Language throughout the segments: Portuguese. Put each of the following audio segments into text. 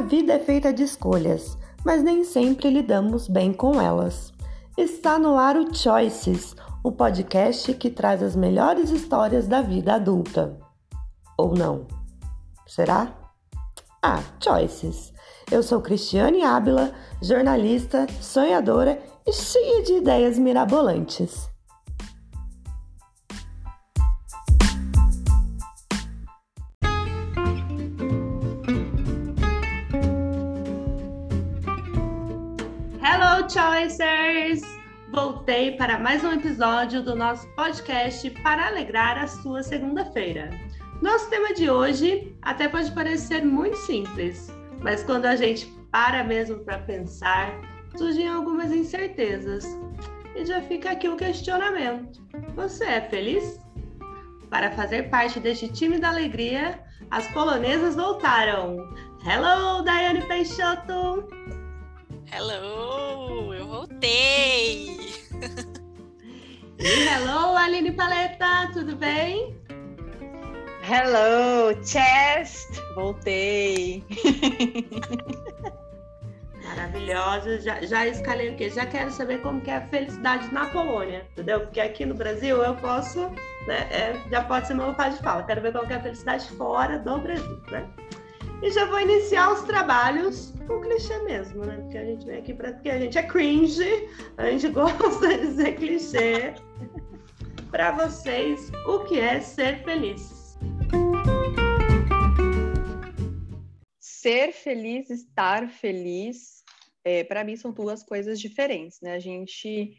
A vida é feita de escolhas, mas nem sempre lidamos bem com elas. Está no ar o Choices, o podcast que traz as melhores histórias da vida adulta. Ou não? Será? Ah, Choices. Eu sou Cristiane Ábila, jornalista, sonhadora e cheia de ideias mirabolantes. Voltei para mais um episódio do nosso podcast para alegrar a sua segunda-feira. Nosso tema de hoje até pode parecer muito simples, mas quando a gente para mesmo para pensar, surgem algumas incertezas. E já fica aqui o questionamento: você é feliz? Para fazer parte deste time da alegria, as polonesas voltaram. Hello, Daiane Peixoto! Hello, eu voltei! Hello, Aline Paleta, tudo bem? Hello, chest! Voltei! Maravilhosa, já, já escalei o quê? Já quero saber como que é a felicidade na Polônia, entendeu? Porque aqui no Brasil eu posso, né, é, já pode ser meu local de fala. Quero ver como que é a felicidade fora do Brasil, né? E já vou iniciar os trabalhos com clichê mesmo, né? Porque a gente vem aqui para porque a gente é cringe, a gente gosta de dizer clichê. para vocês, o que é ser feliz? Ser feliz, estar feliz, é, para mim são duas coisas diferentes, né? A gente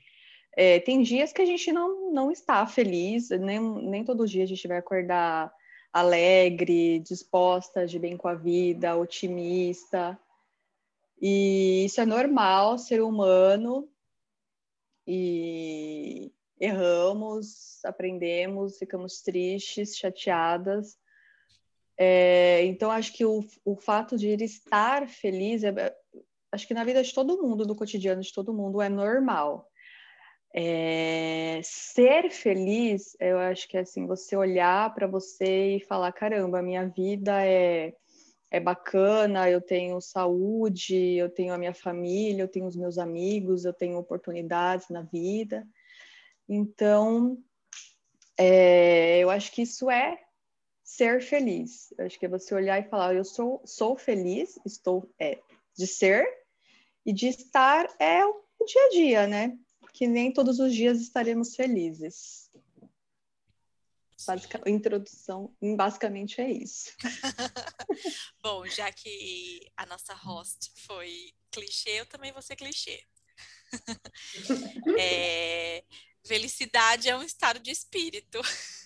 é, tem dias que a gente não, não está feliz, nem, nem todo dia a gente vai acordar alegre, disposta, de bem com a vida, otimista. E isso é normal, ser humano. E erramos, aprendemos, ficamos tristes, chateadas. É, então, acho que o, o fato de ir estar feliz, é, acho que na vida de todo mundo, no cotidiano de todo mundo, é normal. É, ser feliz, eu acho que é assim, você olhar para você e falar, caramba, minha vida é, é bacana, eu tenho saúde, eu tenho a minha família, eu tenho os meus amigos, eu tenho oportunidades na vida. Então, é, eu acho que isso é ser feliz. Eu acho que é você olhar e falar, eu sou, sou feliz, estou é, de ser, e de estar é o dia a dia, né? Que nem todos os dias estaremos felizes. Basic... Introdução, basicamente é isso. Bom, já que a nossa host foi clichê, eu também vou ser clichê. é... Felicidade é um estado de espírito.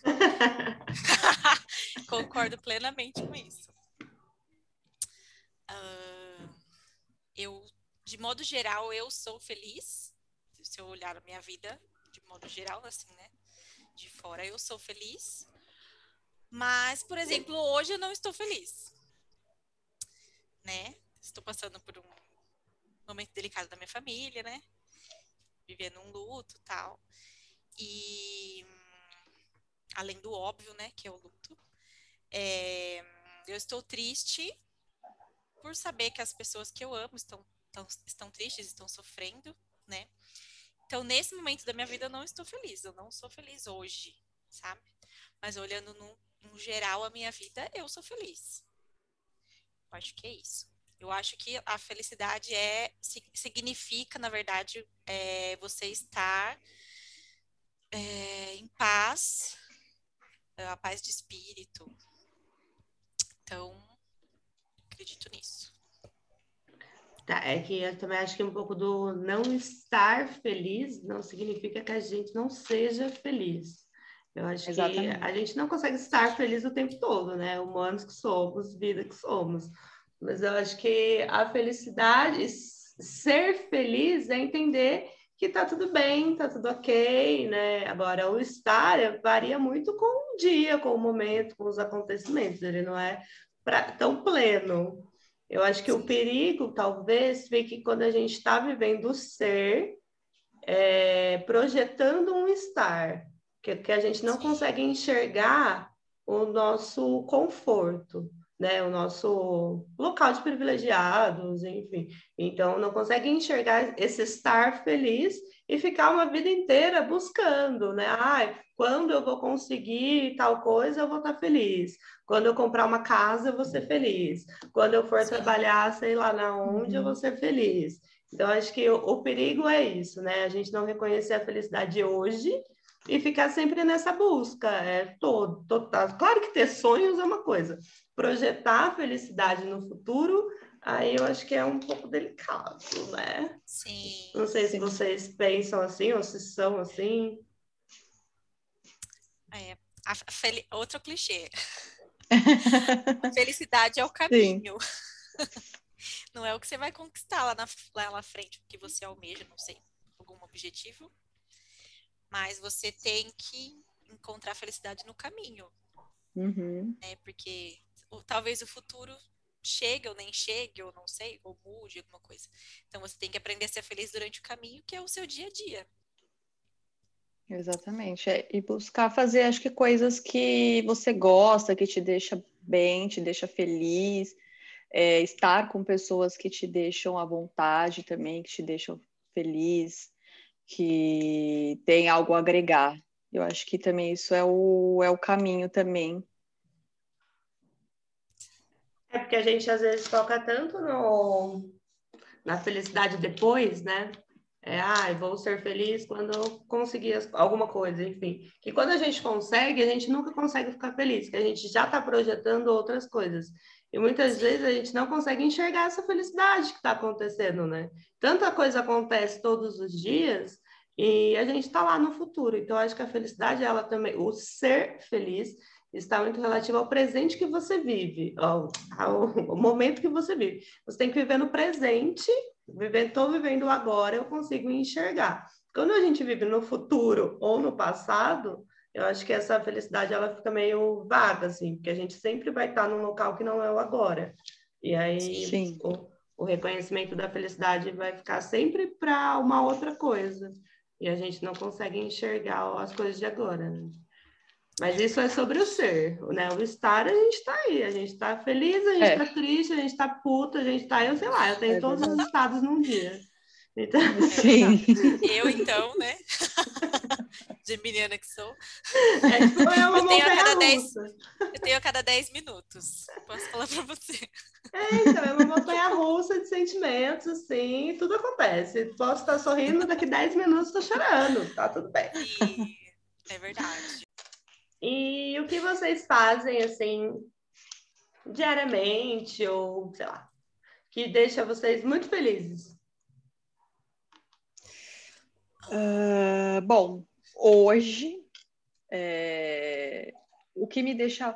Concordo plenamente com isso. Uh, eu, de modo geral, eu sou feliz se eu olhar a minha vida de modo geral, assim, né? De fora, eu sou feliz. Mas, por exemplo, hoje eu não estou feliz. Né? Estou passando por um momento delicado da minha família, né? Vivendo um luto tal. E além do óbvio, né? Que é o luto. É, eu estou triste por saber que as pessoas que eu amo estão, estão, estão tristes, estão sofrendo, né? Então, nesse momento da minha vida, eu não estou feliz. Eu não sou feliz hoje, sabe? Mas olhando no, no geral a minha vida, eu sou feliz. Eu acho que é isso. Eu acho que a felicidade é significa, na verdade, é, você estar é, em paz, a paz de espírito. Então, acredito nisso. Tá, é que eu também acho que um pouco do não estar feliz não significa que a gente não seja feliz. Eu acho Exatamente. que a gente não consegue estar feliz o tempo todo, né? Humanos que somos, vida que somos. Mas eu acho que a felicidade, ser feliz é entender que tá tudo bem, tá tudo ok, né? Agora, o estar varia muito com o dia, com o momento, com os acontecimentos, ele não é pra, tão pleno. Eu acho que Sim. o perigo, talvez, fique quando a gente está vivendo o ser, é, projetando um estar, que, que a gente não Sim. consegue enxergar o nosso conforto. né, o nosso local de privilegiados, enfim. Então, não consegue enxergar esse estar feliz e ficar uma vida inteira buscando, né? Ah, quando eu vou conseguir tal coisa, eu vou estar feliz. Quando eu comprar uma casa, eu vou ser feliz. Quando eu for Sim. trabalhar, sei lá na onde, uhum. eu vou ser feliz. Então, acho que o, o perigo é isso, né? A gente não reconhecer a felicidade hoje e ficar sempre nessa busca. É todo, total. Claro que ter sonhos é uma coisa, projetar a felicidade no futuro, aí eu acho que é um pouco delicado, né? Sim. Não sei se vocês pensam assim ou se são assim. É, a fel... outro clichê. a felicidade é o caminho. Não é o que você vai conquistar lá na, lá na frente, o que você almeja, não sei, algum objetivo. Mas você tem que encontrar felicidade no caminho. Uhum. Né? Porque talvez o futuro chegue ou nem chegue, ou não sei, ou mude alguma coisa. Então você tem que aprender a ser feliz durante o caminho, que é o seu dia a dia. Exatamente. É, e buscar fazer, acho que, coisas que você gosta, que te deixa bem, te deixa feliz. É, estar com pessoas que te deixam à vontade também, que te deixam feliz, que tem algo a agregar. Eu acho que também isso é o, é o caminho também é porque a gente às vezes foca tanto no, na felicidade depois, né? É, ah, vou ser feliz quando eu conseguir alguma coisa, enfim. Que quando a gente consegue, a gente nunca consegue ficar feliz, que a gente já está projetando outras coisas. E muitas vezes a gente não consegue enxergar essa felicidade que está acontecendo, né? Tanta coisa acontece todos os dias e a gente está lá no futuro. Então, acho que a felicidade, ela também, o ser feliz, está muito relativo ao presente que você vive, ao, ao, ao momento que você vive. Você tem que viver no presente, estou vivendo agora, eu consigo enxergar. Quando a gente vive no futuro ou no passado, eu acho que essa felicidade ela fica meio vaga, assim, porque a gente sempre vai estar num local que não é o agora. E aí o, o, reconhecimento da felicidade vai ficar sempre para uma outra coisa. E a gente não consegue enxergar as coisas de agora. Né? Mas isso é sobre o ser, né? O estar, a gente está aí, a gente está feliz, a gente está é. triste, a gente está puta, a gente está, eu sei lá, eu tenho é todos os estados num dia. Então... Sim. Eu, então, né? De menina que sou. É, tipo, uma eu, tenho a cada 10, eu tenho a cada 10 minutos. Posso falar para você. É, então, é uma montanha russa de sentimentos, assim, tudo acontece. Posso estar sorrindo, daqui 10 minutos estou chorando, tá tudo bem. E... É verdade. E o que vocês fazem, assim, diariamente, ou sei lá, que deixa vocês muito felizes? Uh, bom, hoje, é, o que me deixa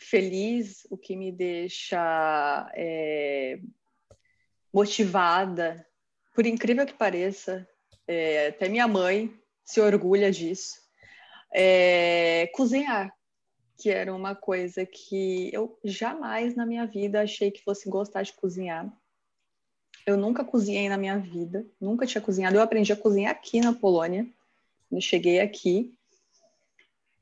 feliz, o que me deixa é, motivada, por incrível que pareça, é, até minha mãe se orgulha disso é, cozinhar, que era uma coisa que eu jamais na minha vida achei que fosse gostar de cozinhar. Eu nunca cozinhei na minha vida, nunca tinha cozinhado. Eu aprendi a cozinhar aqui na Polônia, quando cheguei aqui,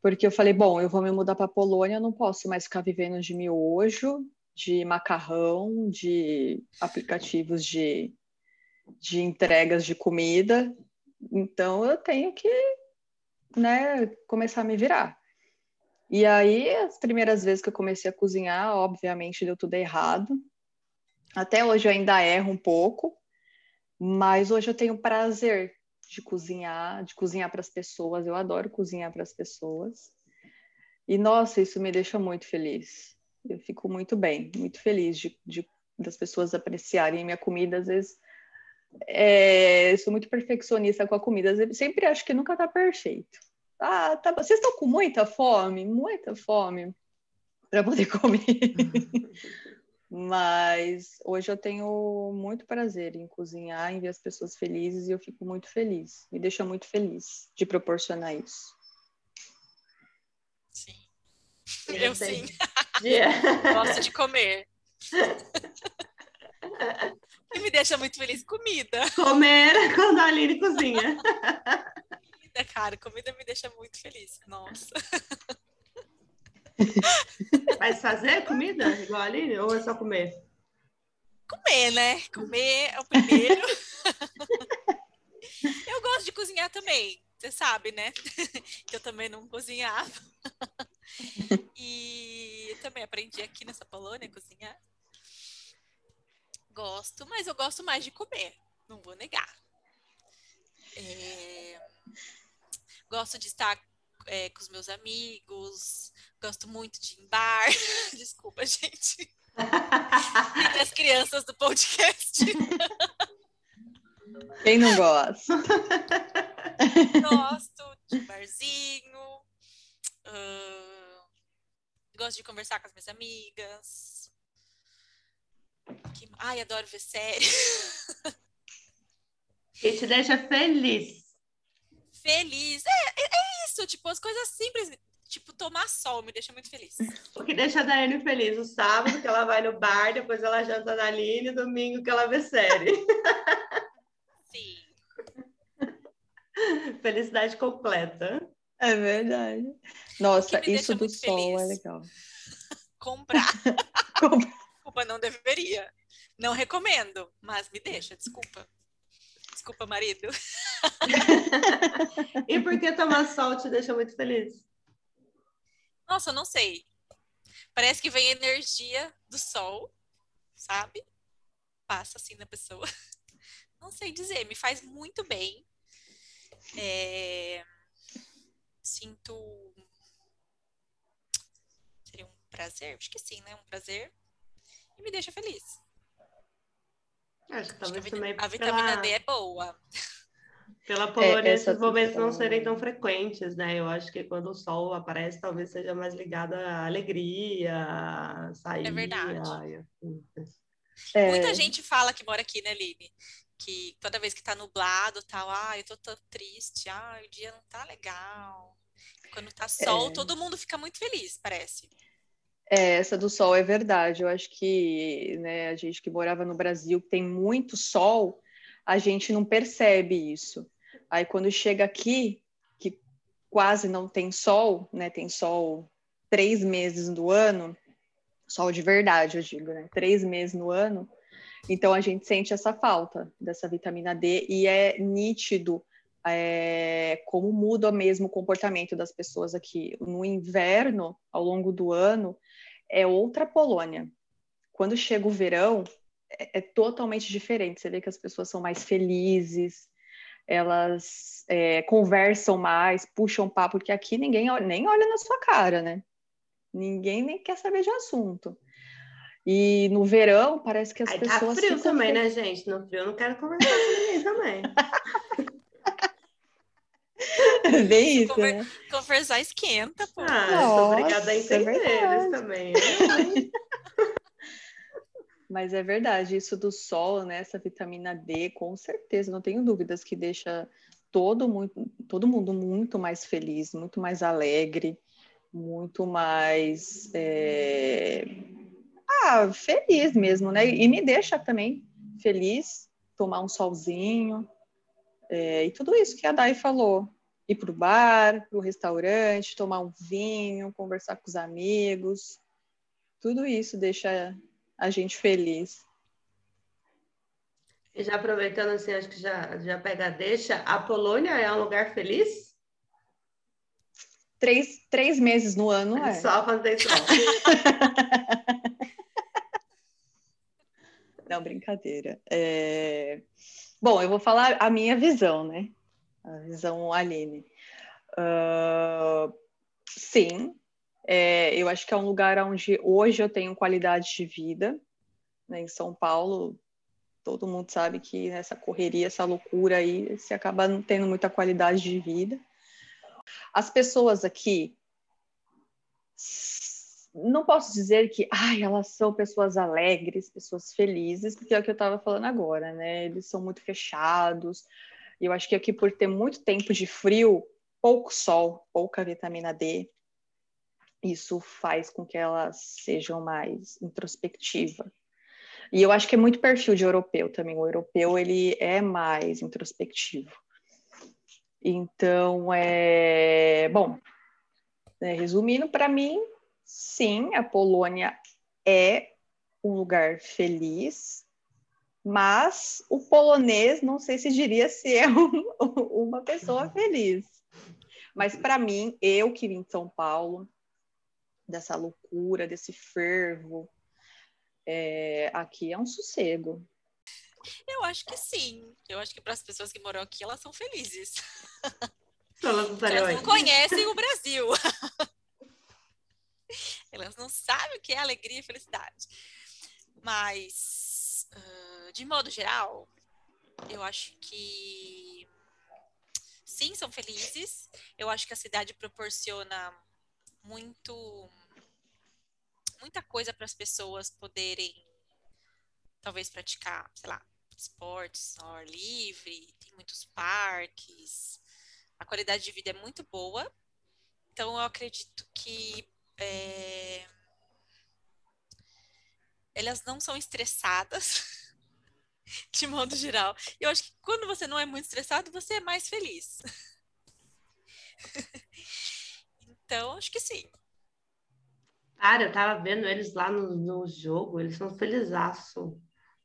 porque eu falei, bom, eu vou me mudar para a Polônia, não posso mais ficar vivendo de miojo, de macarrão, de aplicativos de, de entregas de comida. Então eu tenho que né, começar a me virar. E aí, as primeiras vezes que eu comecei a cozinhar, obviamente deu tudo errado. Até hoje eu ainda erro um pouco, mas hoje eu tenho prazer de cozinhar, de cozinhar para as pessoas. Eu adoro cozinhar para as pessoas. E nossa, isso me deixa muito feliz. Eu fico muito bem, muito feliz de, de das pessoas apreciarem minha comida. Às vezes, é, sou muito perfeccionista com a comida. Eu sempre acho que nunca está perfeito. Ah, tá, vocês estão com muita fome? Muita fome para poder comer. Mas hoje eu tenho muito prazer em cozinhar, em ver as pessoas felizes e eu fico muito feliz. Me deixa muito feliz de proporcionar isso. Sim. Eu sim. Yeah. Gosto de comer. E me deixa muito feliz comida. Comer quando a Aline cozinha. Comida, cara, comida me deixa muito feliz. Nossa. Mas fazer comida igual ali ou é só comer? Comer, né? Comer é o primeiro. eu gosto de cozinhar também, você sabe, né? que eu também não cozinhava. e também aprendi aqui nessa Polônia a cozinhar. Gosto, mas eu gosto mais de comer, não vou negar. É... Gosto de estar é, com os meus amigos, gosto muito de ir em bar. Desculpa, gente. e as crianças do podcast. Quem não gosta? Gosto de barzinho. Uh, gosto de conversar com as minhas amigas. Que... Ai, adoro ver série. Que te deixa feliz. Feliz. É, é, é isso, tipo, as coisas simples. Tipo, tomar sol me deixa muito feliz. O que deixa a Daiane feliz? O sábado que ela vai no bar, depois ela janta na Aline, domingo que ela vê série. Sim. Felicidade completa. É verdade. Nossa, isso do sol é feliz. é legal. Comprar. Comprar. Desculpa, não deveria. Não recomendo, mas me deixa, desculpa. Desculpa, marido. e por que tomar sol te deixa muito feliz? Nossa, não sei. Parece que vem energia do sol, sabe? Passa assim na pessoa. Não sei dizer, me faz muito bem. É... Sinto. Seria um prazer? Acho que sim, né? Um prazer. E me deixa feliz. Acho que talvez Acho que a, também. A vitamina pela... D é boa. Pela é, Polônia, é, esses momentos não serem tão frequentes, né? Eu acho que quando o sol aparece, talvez seja mais ligado à alegria, sair. É verdade. É. Muita gente fala que mora aqui, né, Line? Que toda vez que tá nublado, tal, ah, eu tô tão triste, ah, o dia não tá legal. Quando tá sol, é. todo mundo fica muito feliz, parece. É, essa do sol é verdade. Eu acho que né, a gente que morava no Brasil, tem muito sol, a gente não percebe isso. Aí quando chega aqui, que quase não tem sol, né? Tem sol três meses do ano, sol de verdade, eu digo, né? Três meses no ano. Então a gente sente essa falta dessa vitamina D e é nítido é, como muda mesmo o comportamento das pessoas aqui. No inverno, ao longo do ano, é outra Polônia. Quando chega o verão, é, é totalmente diferente. Você vê que as pessoas são mais felizes, elas é, conversam mais, puxam papo, porque aqui ninguém nem olha na sua cara, né? Ninguém nem quer saber de assunto. E no verão, parece que as Aí tá pessoas. Tá frio também, né, gente? No frio eu não quero conversar com ninguém também. Bem isso, Conver... né? Conversar esquenta, pô. Ah, Nossa, sou obrigada a é entender é eles também. Mas é verdade, isso do sol, né? Essa vitamina D, com certeza, não tenho dúvidas que deixa todo, muito, todo mundo muito mais feliz, muito mais alegre, muito mais é... ah, feliz mesmo, né? E me deixa também feliz tomar um solzinho é, e tudo isso que a Dai falou. Ir para o bar, para o restaurante, tomar um vinho, conversar com os amigos. Tudo isso deixa a gente feliz. E já aproveitando assim, acho que já, já pega deixa, a Polônia é um lugar feliz? Três, três meses no ano, é. Só fazer isso. Não, brincadeira. É... Bom, eu vou falar a minha visão, né? A visão Aline. Uh, sim, é, eu acho que é um lugar onde hoje eu tenho qualidade de vida. Né? Em São Paulo, todo mundo sabe que nessa correria, essa loucura aí, se acaba não tendo muita qualidade de vida. As pessoas aqui, não posso dizer que ai, elas são pessoas alegres, pessoas felizes, porque é o que eu estava falando agora, né? Eles são muito fechados. Eu acho que aqui, por ter muito tempo de frio, pouco sol, pouca vitamina D, isso faz com que elas sejam mais introspectivas. E eu acho que é muito perfil de europeu também. O europeu ele é mais introspectivo. Então, é bom. Né, resumindo, para mim sim, a Polônia é um lugar feliz, mas o polonês não sei se diria se é um, uma pessoa feliz. Mas para mim, eu que vim de São Paulo, dessa loucura, desse fervo, é, aqui é um sossego. Eu acho que sim. Eu acho que para as pessoas que moram aqui, elas são felizes. Elas não, elas não conhecem o Brasil. elas não sabem o que é alegria e felicidade. Mas, uh, de modo geral, eu acho que sim, são felizes. Eu acho que a cidade proporciona muito muita coisa para as pessoas poderem talvez praticar, sei lá, esportes ao ar livre, tem muitos parques, a qualidade de vida é muito boa. Então eu acredito que é, elas não são estressadas de modo geral. Eu acho que quando você não é muito estressado, você é mais feliz. então, acho que sim. Cara, eu tava vendo eles lá no, no jogo, eles são felizaço.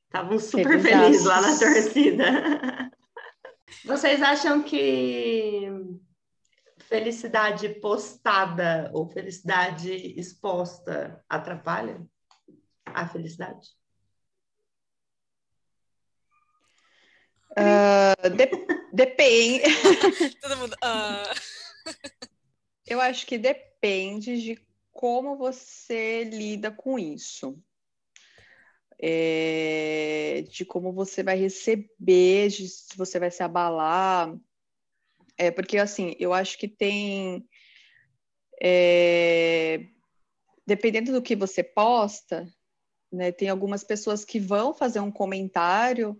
Estavam super felizes lá na torcida. Vocês acham que felicidade postada ou felicidade exposta atrapalha a felicidade? Uh, de depende. Todo mundo. Uh... Eu acho que depende de como você lida com isso. É, de como você vai receber, de se você vai se abalar. É, porque, assim, eu acho que tem. É, dependendo do que você posta, né, tem algumas pessoas que vão fazer um comentário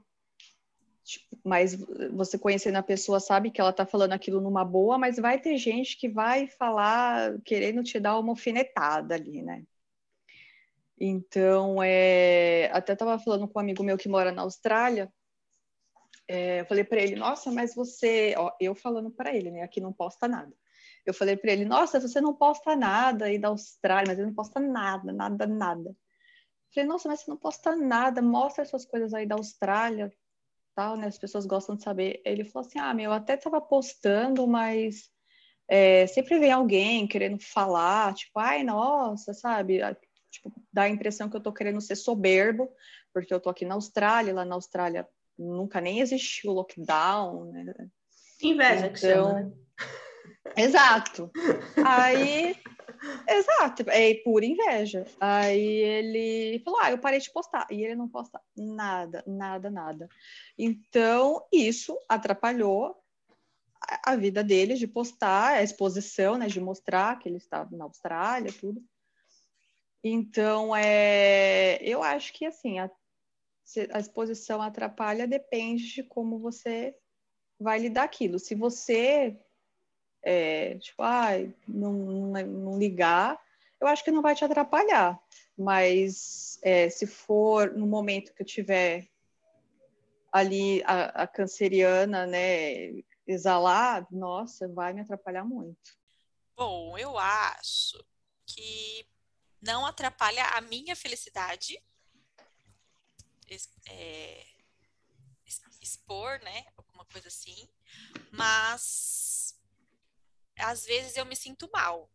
Tipo, mas você conhecendo a pessoa sabe que ela tá falando aquilo numa boa, mas vai ter gente que vai falar querendo te dar uma alfinetada ali, né? Então, é... até tava falando com um amigo meu que mora na Austrália, é... eu falei para ele, nossa, mas você, ó, eu falando para ele, né? Aqui não posta nada. Eu falei para ele, nossa, você não posta nada aí da Austrália, mas ele não posta nada, nada, nada. Eu falei, nossa, mas você não posta nada, mostra essas coisas aí da Austrália, tal, né? As pessoas gostam de saber. Ele falou assim: ah, meu, eu até estava postando, mas é, sempre vem alguém querendo falar, tipo, ai, nossa, sabe? Tipo, dá a impressão que eu tô querendo ser soberbo, porque eu tô aqui na Austrália, lá na Austrália nunca nem existiu lockdown, né? Inveja então, que chama, né? Exato. Aí Exato, é pura inveja. Aí ele falou: Ah, eu parei de postar. E ele não posta nada, nada, nada. Então, isso atrapalhou a vida dele de postar, a exposição, né, de mostrar que ele estava na Austrália, tudo. Então, é, eu acho que assim, a, a exposição atrapalha depende de como você vai lidar aquilo. Se você é, tipo, ah, não, não, ligar, eu acho que não vai te atrapalhar. Mas é, se for no momento que eu tiver ali a, a canceriana, né, exalar, nossa, vai me atrapalhar muito. Bom, eu acho que não atrapalha a minha felicidade é, expor, né, alguma coisa assim, mas às vezes eu me sinto mal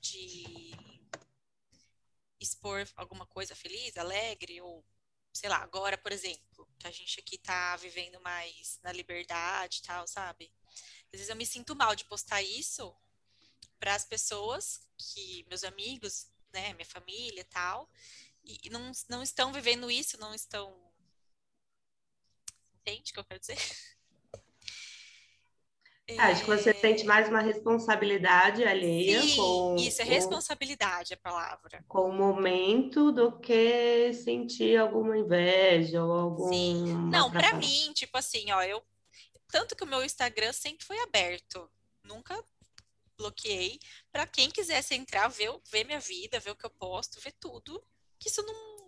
de expor alguma coisa feliz, alegre, ou sei lá, agora, por exemplo, que a gente aqui tá vivendo mais na liberdade e tal, sabe? Às vezes eu me sinto mal de postar isso para as pessoas que, meus amigos, né, minha família tal, e não, não estão vivendo isso, não estão. Entende o que eu quero dizer? Acho que você sente mais uma responsabilidade alheia Sim, com. Isso, é responsabilidade a palavra. Com o momento do que sentir alguma inveja ou algum. Sim. Não, para mim, tipo assim, ó, eu. Tanto que o meu Instagram sempre foi aberto. Nunca bloqueei. Para quem quisesse entrar, ver, ver minha vida, ver o que eu posto, ver tudo. Que isso não.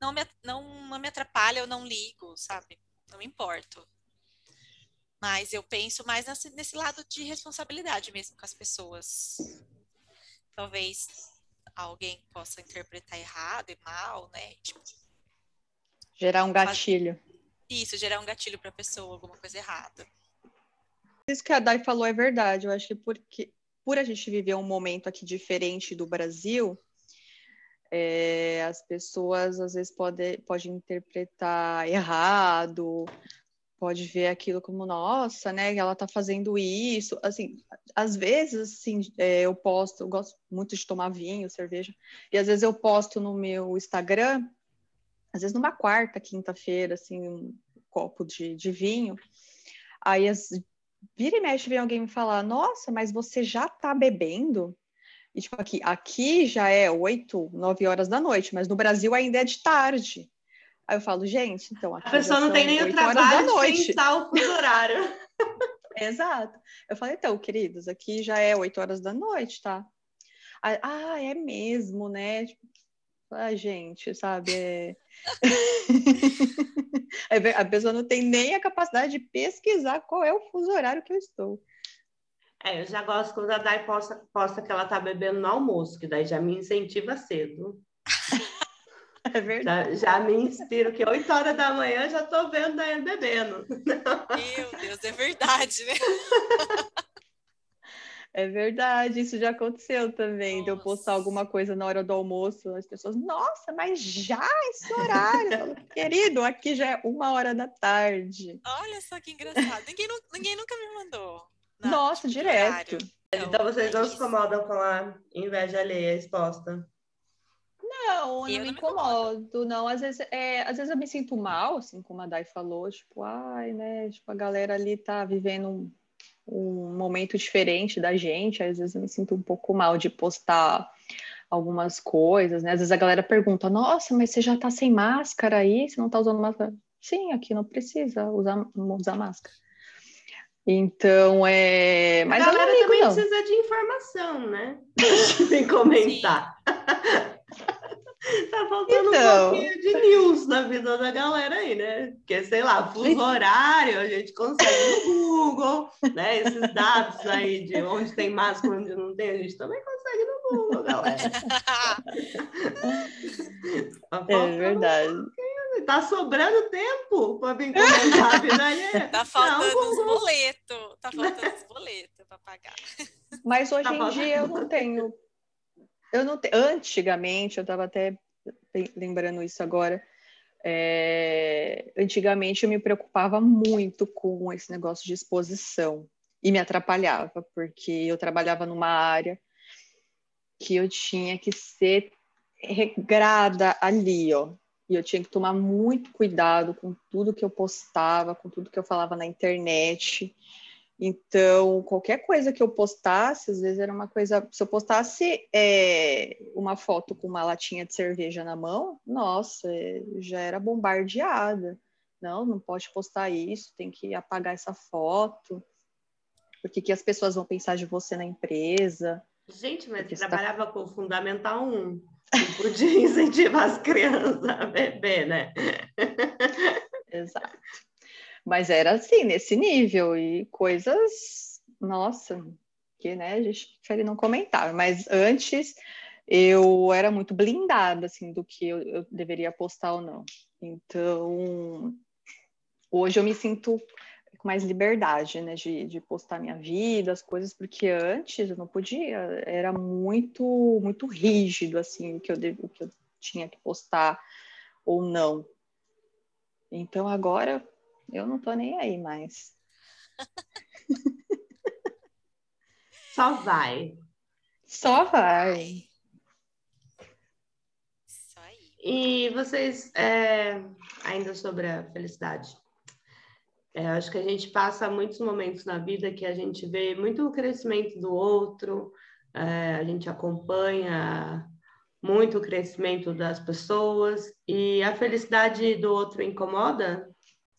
Não me, não, não me atrapalha, eu não ligo, sabe? Não me importo. Mas eu penso mais nesse, nesse lado de responsabilidade mesmo com as pessoas. Talvez alguém possa interpretar errado e mal, né? Tipo, gerar um gatilho. Isso, gerar um gatilho para a pessoa, alguma coisa errada. Isso que a Dai falou é verdade. Eu acho que porque, por a gente viver um momento aqui diferente do Brasil, é, as pessoas às vezes podem pode interpretar errado, pode ver aquilo como, nossa, né, ela tá fazendo isso. Assim, às vezes, assim, é, eu posto, eu gosto muito de tomar vinho, cerveja, e às vezes eu posto no meu Instagram, às vezes numa quarta, quinta-feira, assim, um copo de, de vinho, aí as, vira e mexe vem alguém me falar, nossa, mas você já tá bebendo? E, tipo, aqui, aqui já é oito, nove horas da noite, mas no Brasil ainda é de tarde. Aí eu falo, gente, então. a pessoa não tem nem o trabalho de pensar o fuso horário. Exato. Eu falei, então, queridos, aqui já é oito horas da noite, tá? Ah, é mesmo, né? Ah, gente, sabe? É... a pessoa não tem nem a capacidade de pesquisar qual é o fuso horário que eu estou. É, eu já gosto quando a Dai posta, posta que ela tá bebendo no almoço, que daí já me incentiva cedo. É verdade. Já, já me inspiro que 8 horas da manhã já tô vendo a Daiane bebendo. Meu Deus, é verdade, né? É verdade, isso já aconteceu também, nossa. de eu postar alguma coisa na hora do almoço, as pessoas, nossa, mas já esse horário? Querido, aqui já é uma hora da tarde. Olha só que engraçado, ninguém, ninguém nunca me mandou. Nossa, direto. Então, então vocês não se incomodam com a inveja alheia exposta? Não, eu não me incomodo, não. Às vezes, é, às vezes eu me sinto mal, assim, como a Dai falou, tipo, ai, né, tipo, a galera ali tá vivendo um um momento diferente da gente, às vezes eu me sinto um pouco mal de postar algumas coisas, né? Às vezes a galera pergunta: "Nossa, mas você já tá sem máscara aí? Você não tá usando máscara?" Sim, aqui não precisa usar, usar máscara. Então, é. Mas a galera amigo, também não. precisa de informação, né? Sem comentar. Tá faltando então... um pouquinho de news na vida da galera aí, né? Porque, sei lá, fuso horário, a gente consegue no Google, né? Esses dados aí de onde tem máscara, onde não tem, a gente também consegue no Google, galera. tá é verdade. Um tá sobrando tempo para vir comentar a vida aí. Tá faltando não, os boletos, tá faltando os boletos para pagar. Mas hoje tá em dia eu não tenho eu não te... Antigamente, eu estava até lembrando isso agora. É... Antigamente eu me preocupava muito com esse negócio de exposição e me atrapalhava, porque eu trabalhava numa área que eu tinha que ser regrada ali, ó. E eu tinha que tomar muito cuidado com tudo que eu postava, com tudo que eu falava na internet. Então, qualquer coisa que eu postasse, às vezes era uma coisa. Se eu postasse é, uma foto com uma latinha de cerveja na mão, nossa, é, já era bombardeada. Não, não pode postar isso, tem que apagar essa foto. Porque que as pessoas vão pensar de você na empresa? Gente, mas tá trabalhava tá... com o Fundamental 1. Não podia incentivar as crianças a beber, né? Exato. Mas era assim, nesse nível, e coisas, nossa, que né, a gente prefere não comentar. Mas antes eu era muito blindada assim do que eu, eu deveria postar ou não. Então hoje eu me sinto com mais liberdade, né, de, de postar minha vida, as coisas, porque antes eu não podia, era muito, muito rígido, assim, o que eu, o que eu tinha que postar ou não. Então agora eu não tô nem aí mais. Só vai. Só vai. Isso aí. E vocês, é, ainda sobre a felicidade, é, acho que a gente passa muitos momentos na vida que a gente vê muito o crescimento do outro, é, a gente acompanha muito o crescimento das pessoas e a felicidade do outro incomoda?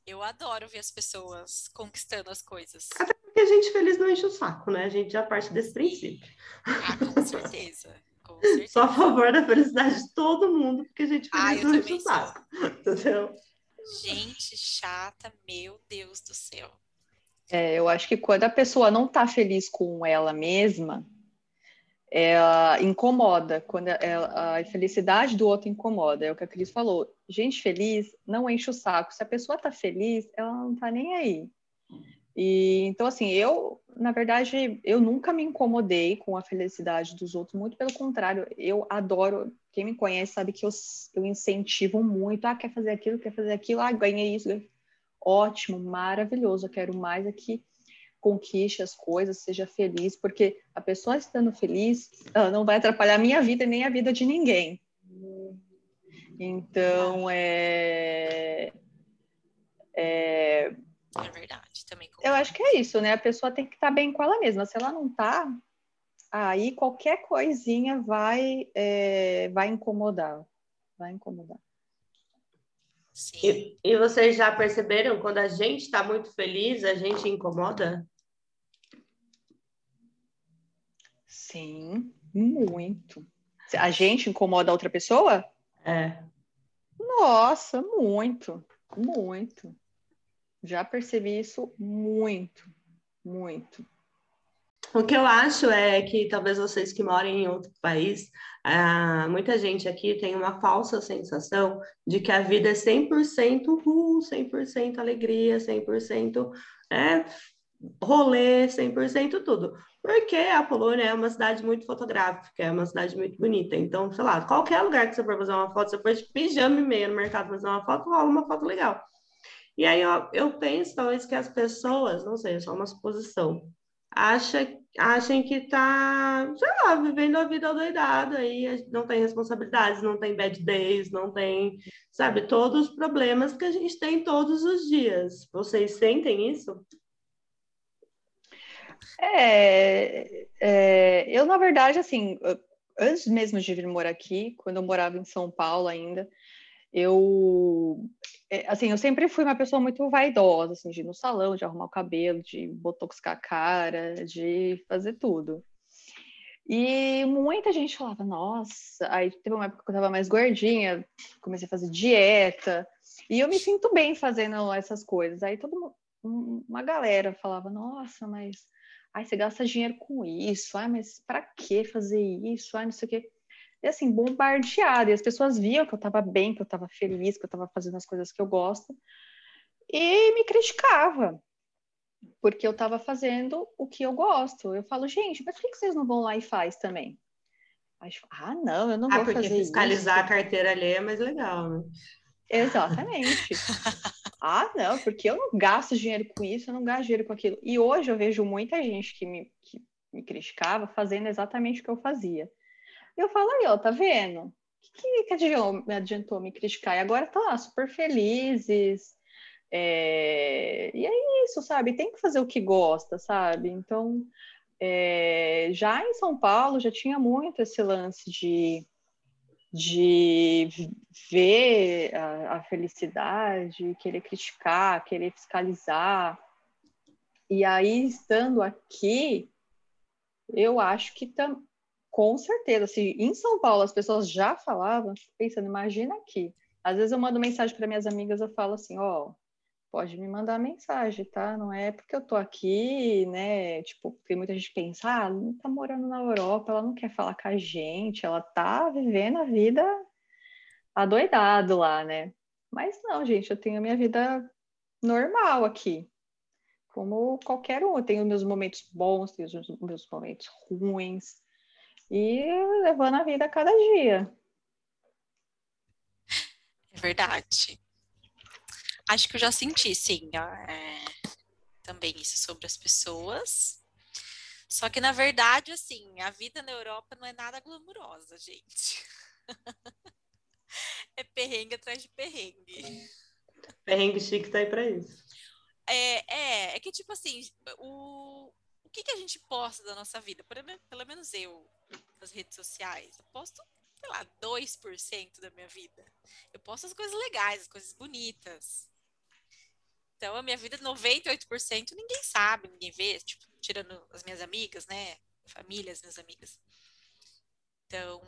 Eu adoro ver as pessoas conquistando as coisas. Até porque a gente feliz não enche o saco, né? A gente já parte desse princípio. Ah, com certeza. Com certeza. Só a favor da felicidade de todo mundo, porque a gente feliz ah, não enche o saco. Entendeu? Gente chata, meu Deus do céu. É, eu acho que quando a pessoa não tá feliz com ela mesma, ela incomoda, quando a, a felicidade do outro incomoda, é o que a Cris falou. Gente feliz não enche o saco. Se a pessoa tá feliz, ela não tá nem aí. E então, assim, eu, na verdade, eu nunca me incomodei com a felicidade dos outros, muito pelo contrário, eu adoro. Quem me conhece sabe que eu, eu incentivo muito. Ah, quer fazer aquilo, quer fazer aquilo, ah, ganhei isso. Ótimo, maravilhoso. Eu quero mais aqui conquiste as coisas, seja feliz, porque a pessoa estando feliz, ela não vai atrapalhar a minha vida nem a vida de ninguém. Então, é. É, é verdade, também. Concordo. Eu acho que é isso, né? A pessoa tem que estar tá bem com ela mesma. Se ela não está, aí qualquer coisinha vai, é, vai incomodar. Vai incomodar. E, e, vocês já perceberam quando a gente está muito feliz, a gente incomoda? Sim, muito. A gente incomoda a outra pessoa? É. Nossa, muito, muito. Já percebi isso muito, muito. O que eu acho é que talvez vocês que moram em outro país, ah, muita gente aqui tem uma falsa sensação de que a vida é 100% uh, 100% alegria, 100% é, rolê, 100% tudo. Porque a Polônia é uma cidade muito fotográfica, é uma cidade muito bonita. Então, sei lá, qualquer lugar que você for fazer uma foto, você for de pijama e meia no mercado fazer uma foto, rola uma foto legal. E aí eu, eu penso, talvez, que as pessoas, não sei, é só uma suposição, acha, achem que tá, sei lá, vivendo a vida doidada aí, não tem responsabilidades, não tem bad days, não tem, sabe, todos os problemas que a gente tem todos os dias. Vocês sentem isso? É, é, eu, na verdade, assim, antes mesmo de vir morar aqui, quando eu morava em São Paulo ainda, eu, é, assim, eu sempre fui uma pessoa muito vaidosa, assim, de ir no salão, de arrumar o cabelo, de botoxcar a cara, de fazer tudo. E muita gente falava, nossa, aí teve uma época que eu tava mais gordinha, comecei a fazer dieta, e eu me sinto bem fazendo essas coisas. Aí todo uma galera falava, nossa, mas ai, você gasta dinheiro com isso, ai, mas para que fazer isso? Ai, não sei o quê. E assim, bombardeada. E as pessoas viam que eu estava bem, que eu estava feliz, que eu estava fazendo as coisas que eu gosto. E me criticava. Porque eu estava fazendo o que eu gosto. Eu falo, gente, mas por que vocês não vão lá e faz também? Aí, ah, não, eu não ah, vou fazer fiscalizar isso. fiscalizar a carteira ali é mais legal, né? Exatamente. ah, não, porque eu não gasto dinheiro com isso, eu não gasto dinheiro com aquilo. E hoje eu vejo muita gente que me, que me criticava fazendo exatamente o que eu fazia. Eu falo aí, ó, tá vendo? O que, que adiantou, me adiantou me criticar? E agora tá lá, super felizes. É... E é isso, sabe? Tem que fazer o que gosta, sabe? Então, é... já em São Paulo, já tinha muito esse lance de, de ver a, a felicidade, querer criticar, querer fiscalizar. E aí, estando aqui, eu acho que tam, com certeza, se em São Paulo as pessoas já falavam, pensando, imagina aqui. Às vezes eu mando mensagem para minhas amigas, eu falo assim, ó, oh, pode me mandar mensagem, tá? Não é porque eu tô aqui, né? Tipo, tem muita gente que pensa, ah, ela não tá morando na Europa, ela não quer falar com a gente, ela tá vivendo a vida adoidado lá, né? Mas não, gente, eu tenho a minha vida normal aqui. Como qualquer um, eu tenho meus momentos bons, tenho os meus momentos ruins e levando a vida a cada dia. É verdade. Acho que eu já senti, sim, é, também isso sobre as pessoas. Só que, na verdade, assim, a vida na Europa não é nada glamurosa, gente. é perrengue atrás de perrengue. Perrengue chique tá aí pra isso. É, é, é que, tipo assim, o, o que, que a gente posta da nossa vida? pelo menos eu, nas redes sociais. Eu posto, sei lá, 2% da minha vida. Eu posto as coisas legais, as coisas bonitas. Então, a minha vida, 98%, ninguém sabe, ninguém vê, tipo, tirando as minhas amigas, né? Família, as minhas amigas. Então,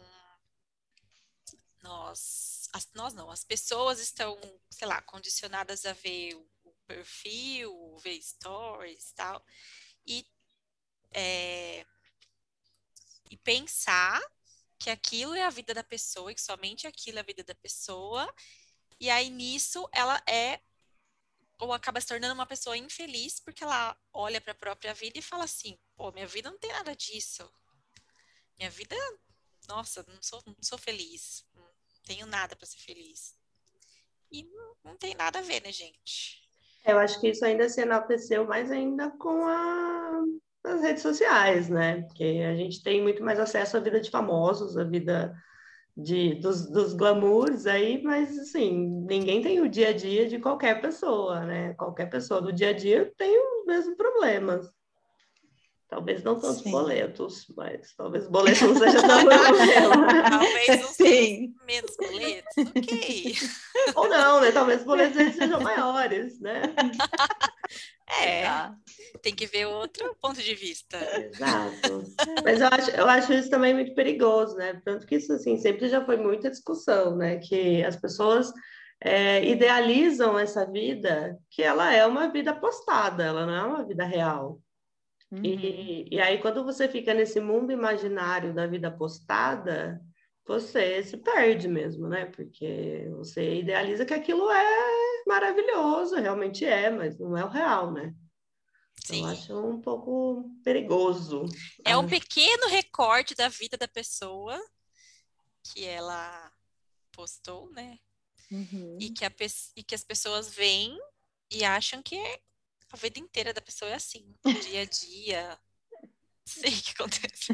nós, as, nós não, as pessoas estão, sei lá, condicionadas a ver o, o perfil, ver stories e tal. E é, e pensar que aquilo é a vida da pessoa e que somente aquilo é a vida da pessoa. E aí nisso ela é ou acaba se tornando uma pessoa infeliz porque ela olha para a própria vida e fala assim: pô, minha vida não tem nada disso. Minha vida, nossa, não sou, não sou feliz. Não tenho nada para ser feliz. E não, não, tem nada a ver, né, gente? Eu acho que isso ainda se enalteceu mais ainda com a, as redes sociais, né? Porque a gente tem muito mais acesso à vida de famosos, à vida de, dos, dos glamours aí, mas assim, ninguém tem o dia a dia de qualquer pessoa, né? Qualquer pessoa do dia a dia tem os mesmos problemas. Talvez não tantos Sim. boletos, mas talvez boletos não seja tão problema. Talvez não Sim. menos boletos, ok. Ou não, né? Talvez os boletos sejam maiores, né? É, tá. tem que ver outro ponto de vista. Exato. Mas eu acho, eu acho isso também muito perigoso, né? Tanto que isso, assim, sempre já foi muita discussão, né? Que as pessoas é, idealizam essa vida que ela é uma vida postada, ela não é uma vida real. Uhum. E, e aí, quando você fica nesse mundo imaginário da vida postada, você se perde mesmo, né? Porque você idealiza que aquilo é maravilhoso, realmente é, mas não é o real, né? Sim. Eu acho um pouco perigoso. É um pequeno recorte da vida da pessoa que ela postou, né? Uhum. E, que a, e que as pessoas veem e acham que a vida inteira da pessoa é assim, dia a dia. Sei o que acontece.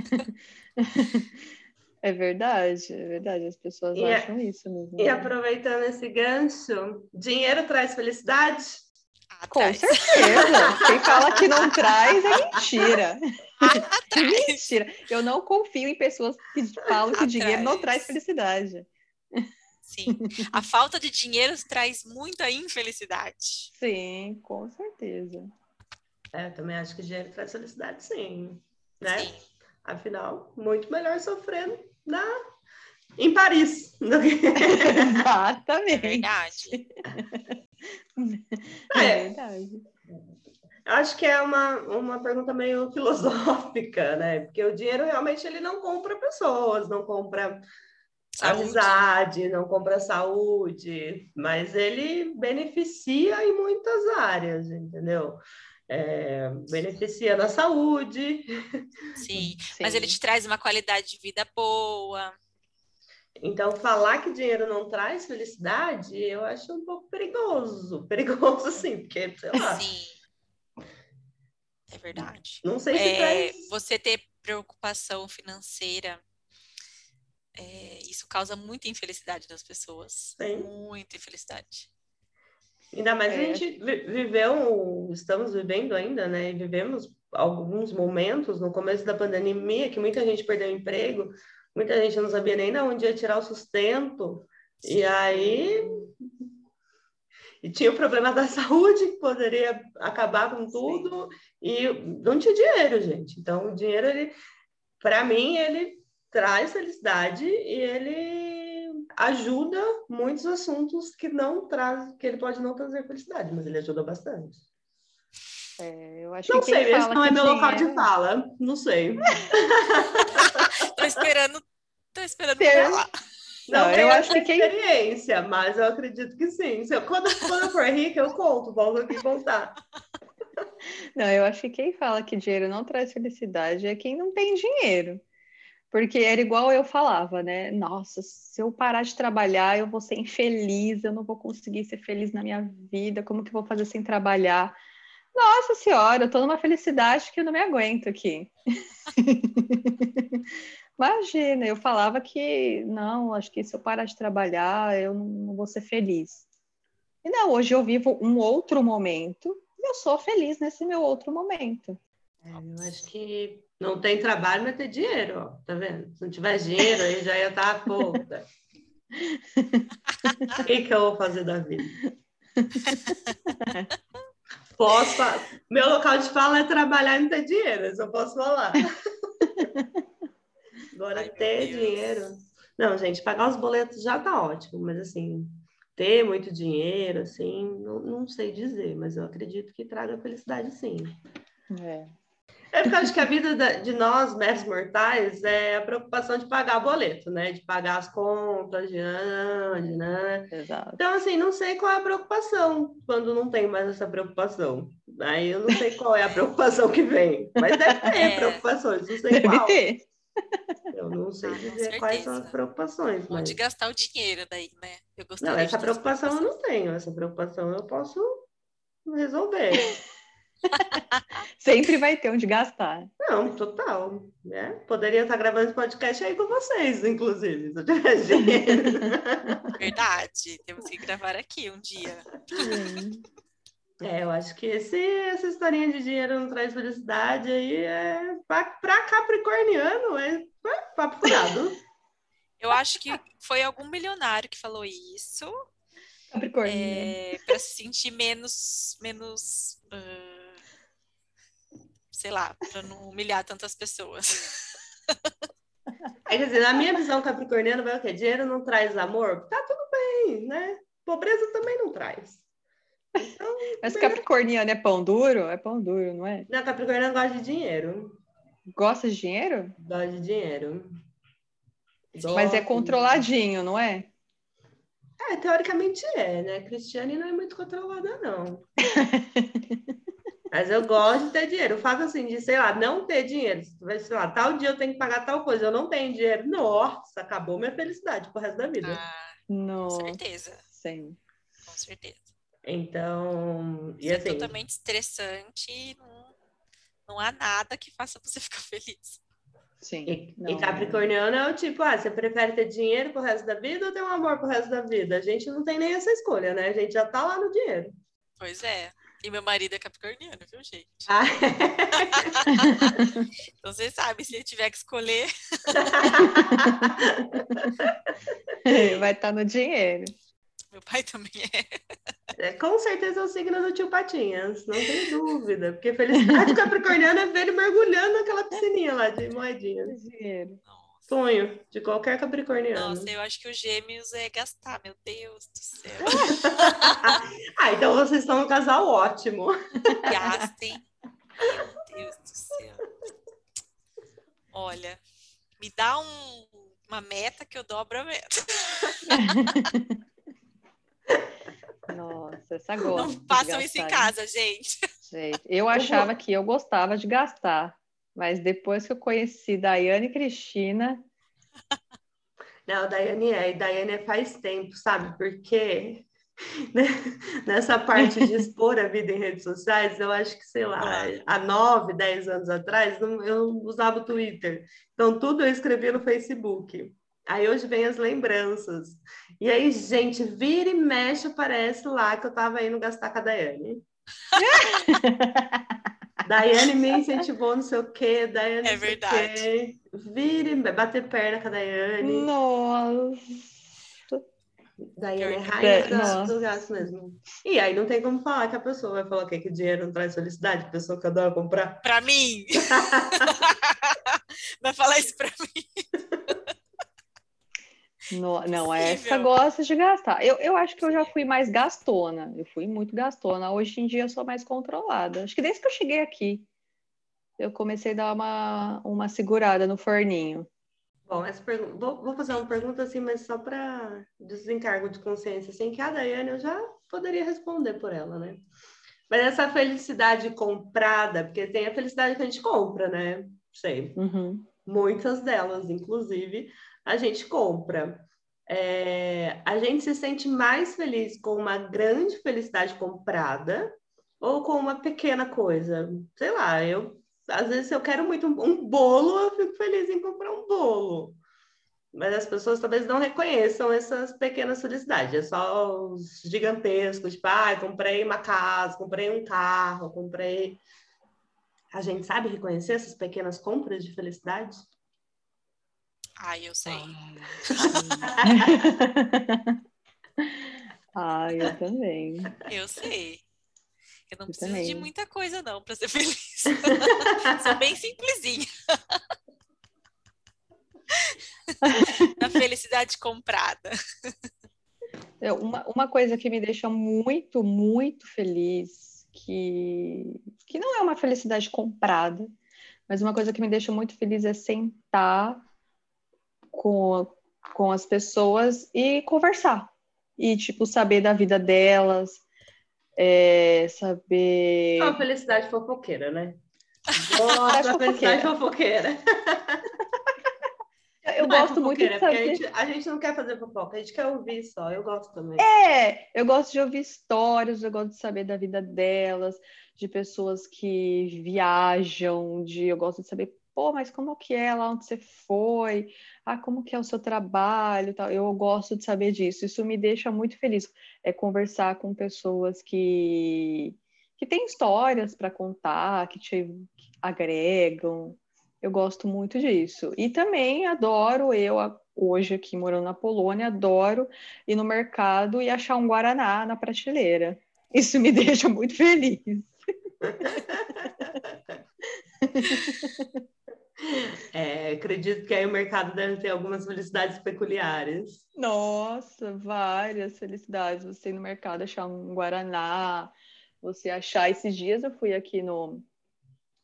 É verdade, é verdade, as pessoas e acham é, isso mesmo. E aproveitando esse gancho, dinheiro traz felicidade? Ah, Com traz. certeza. Quem fala que não traz é mentira. Ah, mentira. Eu não confio em pessoas que falam que dinheiro não traz felicidade. Sim. A falta de dinheiro traz muita infelicidade. Sim, com certeza. É, eu também acho que dinheiro traz felicidade, sim. Né? Sim. Afinal, muito melhor sofrendo na, em Paris. Exatamente. É verdade. É, é verdade. Acho que é uma, uma pergunta meio filosófica, né? Porque o dinheiro realmente ele não compra pessoas, não compra saúde. amizade, não compra saúde, mas ele beneficia em muitas áreas, entendeu? é, beneficia na saúde. Sim, Sim, mas ele te traz uma qualidade de vida boa. Então, falar que dinheiro não traz felicidade, eu acho um pouco perigoso. Perigoso, sim, porque, sei lá. Sim. É verdade. Não sei se é, traz... Você ter preocupação financeira, é, isso causa muita infelicidade nas pessoas. Sim. Muita infelicidade. Ainda mais é. a gente viveu, estamos vivendo ainda, né? Vivemos alguns momentos no começo da pandemia que muita gente perdeu o emprego, muita gente não sabia nem de onde ia tirar o sustento. Sim. E aí e tinha o problema da saúde que poderia acabar com tudo Sim. e não tinha dinheiro, gente. Então o dinheiro ele para mim ele traz felicidade e ele ajuda muitos assuntos que não traz, que ele pode não trazer felicidade, mas ele ajuda bastante. É, eu acho não que sei, esse não é meu local de fala, não sei. tô esperando, tô esperando Ter... falar. Não, não eu acho que quem... experiência, mas eu acredito que sim. Se eu, quando, quando eu for rica, eu conto, volto aqui contar. Não, eu acho que quem fala que dinheiro não traz felicidade é quem não tem dinheiro. Porque era igual eu falava, né? Nossa, se eu parar de trabalhar, eu vou ser infeliz, eu não vou conseguir ser feliz na minha vida, como que eu vou fazer sem trabalhar? Nossa senhora, eu tô numa felicidade que eu não me aguento aqui. Imagina, eu falava que não, acho que se eu parar de trabalhar, eu não vou ser feliz. E não, hoje eu vivo um outro momento e eu sou feliz nesse meu outro momento. É, eu acho que não tem trabalho, mas tem dinheiro, ó, tá vendo? Se não tivesse dinheiro, aí já ia estar tá, puta. o que, que eu vou fazer da vida? Posso Meu local de fala é trabalhar e não ter dinheiro, eu só posso falar. Agora, Ai, ter dinheiro. Não, gente, pagar os boletos já tá ótimo, mas assim, ter muito dinheiro, assim, não, não sei dizer, mas eu acredito que traga felicidade sim. É. É porque eu acho que a vida de nós, meros mortais, é a preocupação de pagar boleto, né? De pagar as contas, de, de né? Exato. Então, assim, não sei qual é a preocupação quando não tem mais essa preocupação. Aí eu não sei qual é a preocupação que vem. Mas deve ter é. preocupações, não sei deve qual. Ter. Eu não sei ah, dizer quais são as preocupações. Onde mas... gastar o dinheiro daí, né? Eu não, essa preocupação eu não tenho. Essa preocupação eu posso resolver. Sempre vai ter onde gastar. Não, total. Né? Poderia estar gravando esse podcast aí com vocês, inclusive, se eu tivesse dinheiro. Verdade, temos que gravar aqui um dia. É, eu acho que esse, essa historinha de dinheiro não traz felicidade aí é para capricorniano, é, é papo furado. Eu acho que foi algum milionário que falou isso. Capricórnio. É, para se sentir menos, menos uh, sei lá, para não humilhar tantas pessoas. É, quer dizer, na minha visão capricorniana vai o quê? Dinheiro não traz amor? Tá tudo bem, né? Pobreza também não traz. Então, Mas capricorniano é pão duro? É pão duro, não é? Não, capricorniano gosta de dinheiro. Gosta de dinheiro? Gosta de dinheiro. Gosta Mas é controladinho, não é? É, teoricamente é, né? Cristiane não é muito controlada, não. Mas eu gosto de ter dinheiro. Eu faço assim, de, sei lá, não ter dinheiro. Vai, sei lá, tal dia eu tenho que pagar tal coisa, eu não tenho dinheiro. Nossa, acabou minha felicidade pro resto da vida. Ah, Com certeza. Sim. Com certeza. Então, e Isso é assim, é totalmente estressante não, não há nada que faça você ficar feliz. Sim. E, e, Capricorniano é o tipo, ah, você prefere ter dinheiro pro resto da vida ou ter um amor pro resto da vida? A gente não tem nem essa escolha, né? A gente já tá lá no dinheiro. Pois é. E meu marido é capricorniano, viu, gente? Ah. então você sabe, se ele tiver que escolher. Vai estar tá no dinheiro. Meu pai também é. é. Com certeza é o signo do tio Patinhas, não tem dúvida. Porque felicidade capricorniana é ver ele mergulhando naquela piscininha lá de moedinhas. Dinheiro. Sonho de qualquer capricorniano. Nossa, eu acho que o gêmeos é gastar, meu Deus do céu. ah, então vocês são um casal ótimo. Gastem. Meu Deus do céu. Olha, me dá um, uma meta que eu dobro a meta. Nossa, essa gosta. Não façam isso em casa, gente. gente. Eu achava que eu gostava de gastar, mas depois que eu conheci Daiane e Cristina. Não, Daiane é, e Daiane é faz tempo, sabe? Porque né, nessa parte de expor a vida em redes sociais, eu acho que, sei lá, há nove, dez anos atrás, eu usava o Twitter. Então, tudo eu escrevia no Facebook. Aí hoje vem as lembranças. E aí, gente, vira e mexe, aparece lá que eu tava indo gastar com a Daiane. Daiane me incentivou, não sei o quê, Daiane. É verdade. Vira e bater perna com a Daiane. Nossa. Daiane é rainha do gasto mesmo. E aí não tem como falar que a pessoa vai falar que, que dinheiro não traz felicidade, a pessoa que adora comprar. Pra mim! vai falar isso pra mim. No, não, essa gosta de gastar. Eu, eu acho que eu já fui mais gastona. Eu fui muito gastona. Hoje em dia eu sou mais controlada. Acho que desde que eu cheguei aqui, eu comecei a dar uma, uma segurada no forninho. Bom, essa pergunta, vou, vou fazer uma pergunta assim, mas só para desencargo de consciência, assim, que a Daiane eu já poderia responder por ela, né? Mas essa felicidade comprada, porque tem a felicidade que a gente compra, né? Sei. Uhum. Muitas delas, inclusive, a gente compra. É, a gente se sente mais feliz com uma grande felicidade comprada ou com uma pequena coisa. Sei lá, eu às vezes eu quero muito um, um bolo, eu fico feliz em comprar um bolo. Mas as pessoas talvez não reconheçam essas pequenas felicidades. É só os gigantescos, tipo, ah, comprei uma casa, comprei um carro, comprei. A gente sabe reconhecer essas pequenas compras de felicidade? Ah, eu sei. ah, eu também. Eu sei. Eu não eu preciso também. de muita coisa, não, para ser feliz. Sou bem simplesinha. Na felicidade comprada. É, uma, uma coisa que me deixa muito, muito feliz, que, que não é uma felicidade comprada, Mas uma coisa que me deixa muito feliz é sentar com, com as pessoas e conversar. E, tipo, saber da vida delas, é, saber. É uma felicidade fofoqueira, né? Nossa, felicidade fofoqueira. Eu Não é gosto é muito de saber. A gente, a gente, não quer fazer fofoca, a gente quer ouvir só. Eu gosto também. É, eu gosto de ouvir histórias, eu gosto de saber da vida delas, de pessoas que viajam, de eu gosto de saber, pô, mas como que é lá onde você foi? Ah, como que é o seu trabalho tal. Eu gosto de saber disso. Isso me deixa muito feliz. É conversar com pessoas que que têm histórias para contar, que te agregam. Eu gosto muito disso. E também adoro, eu hoje aqui morando na Polônia, adoro ir no mercado e achar um Guaraná na prateleira. Isso me deixa muito feliz. É, acredito que aí o mercado deve ter algumas felicidades peculiares. Nossa, várias felicidades. Você ir no mercado achar um Guaraná, você achar. Esses dias eu fui aqui no,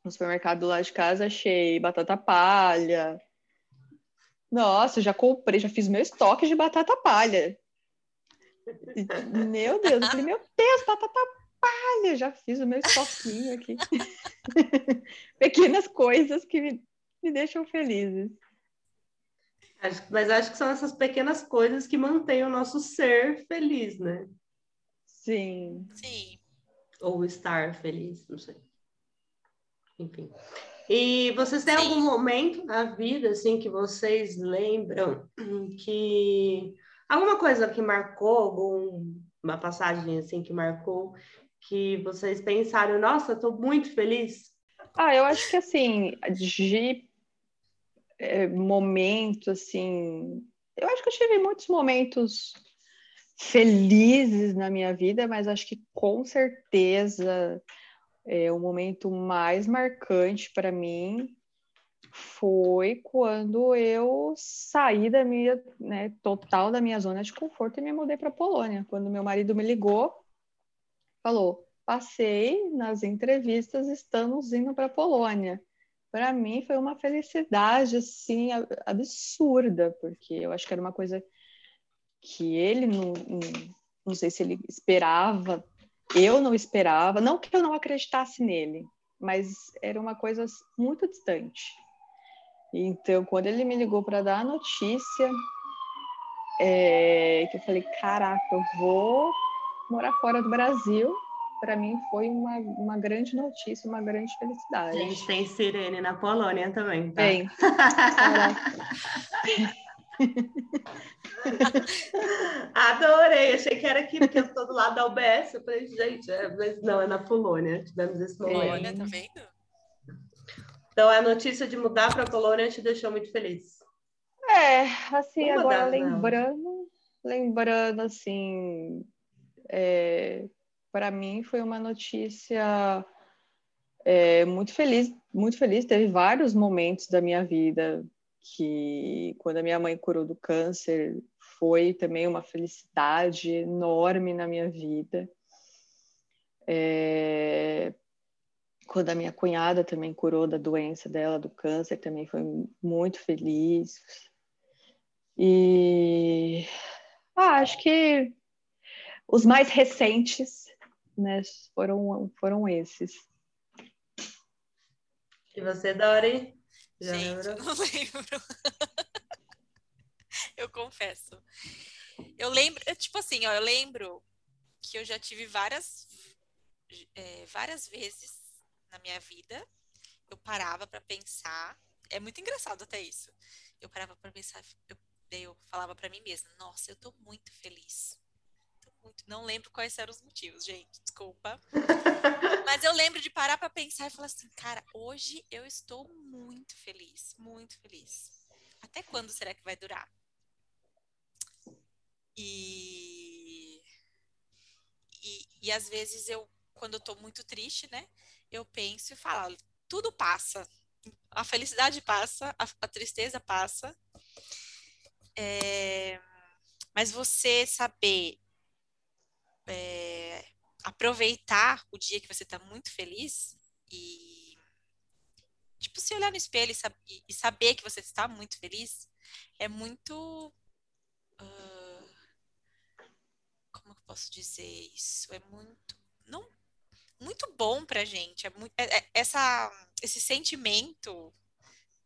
no supermercado lá de casa, achei batata palha. Nossa, já comprei, já fiz meu estoque de batata palha. Meu Deus, eu falei, meu Deus, batata palha, já fiz o meu estoquinho aqui. Pequenas coisas que me, me deixam felizes. Mas acho que são essas pequenas coisas que mantêm o nosso ser feliz, né? Sim. Sim. Ou estar feliz, não sei enfim. E vocês têm Sim. algum momento na vida, assim, que vocês lembram que alguma coisa que marcou, alguma passagem, assim, que marcou, que vocês pensaram, nossa, estou muito feliz? Ah, eu acho que, assim, de é, momento, assim, eu acho que eu tive muitos momentos felizes na minha vida, mas acho que com certeza é, o momento mais marcante para mim foi quando eu saí da minha, né, total da minha zona de conforto e me mudei para Polônia. Quando meu marido me ligou, falou: passei nas entrevistas, estamos indo para Polônia. Para mim foi uma felicidade assim absurda, porque eu acho que era uma coisa que ele não, não, sei se ele esperava eu não esperava, não que eu não acreditasse nele, mas era uma coisa muito distante. Então, quando ele me ligou para dar a notícia, é, que eu falei, caraca, eu vou morar fora do Brasil, para mim foi uma, uma grande notícia, uma grande felicidade. A gente tem Sirene na Polônia também, tá? Tem. Adorei, achei que era aqui, porque eu estou do lado da UBS. Eu falei, gente, é, mas não, é na Polônia. Tivemos esse momento. Polônia, tá vendo? Então, a notícia de mudar para a Polônia te deixou muito feliz. É, assim, Vamos agora lembrando, lembrando, assim, é, para mim foi uma notícia é, muito feliz, muito feliz. Teve vários momentos da minha vida que quando a minha mãe curou do câncer foi também uma felicidade enorme na minha vida. É... Quando a minha cunhada também curou da doença dela, do câncer, também foi muito feliz. E ah, acho que os mais recentes né, foram, foram esses. E você, Dori? Já Gente, lembra? não lembro. eu confesso. Eu lembro, tipo assim, ó, eu lembro que eu já tive várias, é, várias vezes na minha vida. Eu parava para pensar. É muito engraçado até isso. Eu parava para pensar, eu, eu falava para mim mesma: Nossa, eu tô muito feliz muito. Não lembro quais eram os motivos, gente. Desculpa. Mas eu lembro de parar para pensar e falar assim, cara, hoje eu estou muito feliz, muito feliz. Até quando será que vai durar? E, e, e às vezes eu, quando eu tô muito triste, né, eu penso e falo, tudo passa. A felicidade passa, a, a tristeza passa. É, mas você saber é, aproveitar o dia que você está muito feliz e, tipo, se olhar no espelho e, sab e saber que você está muito feliz, é muito. Uh, como eu posso dizer isso? É muito. Não, muito bom pra gente. É, muito, é, é essa, esse sentimento.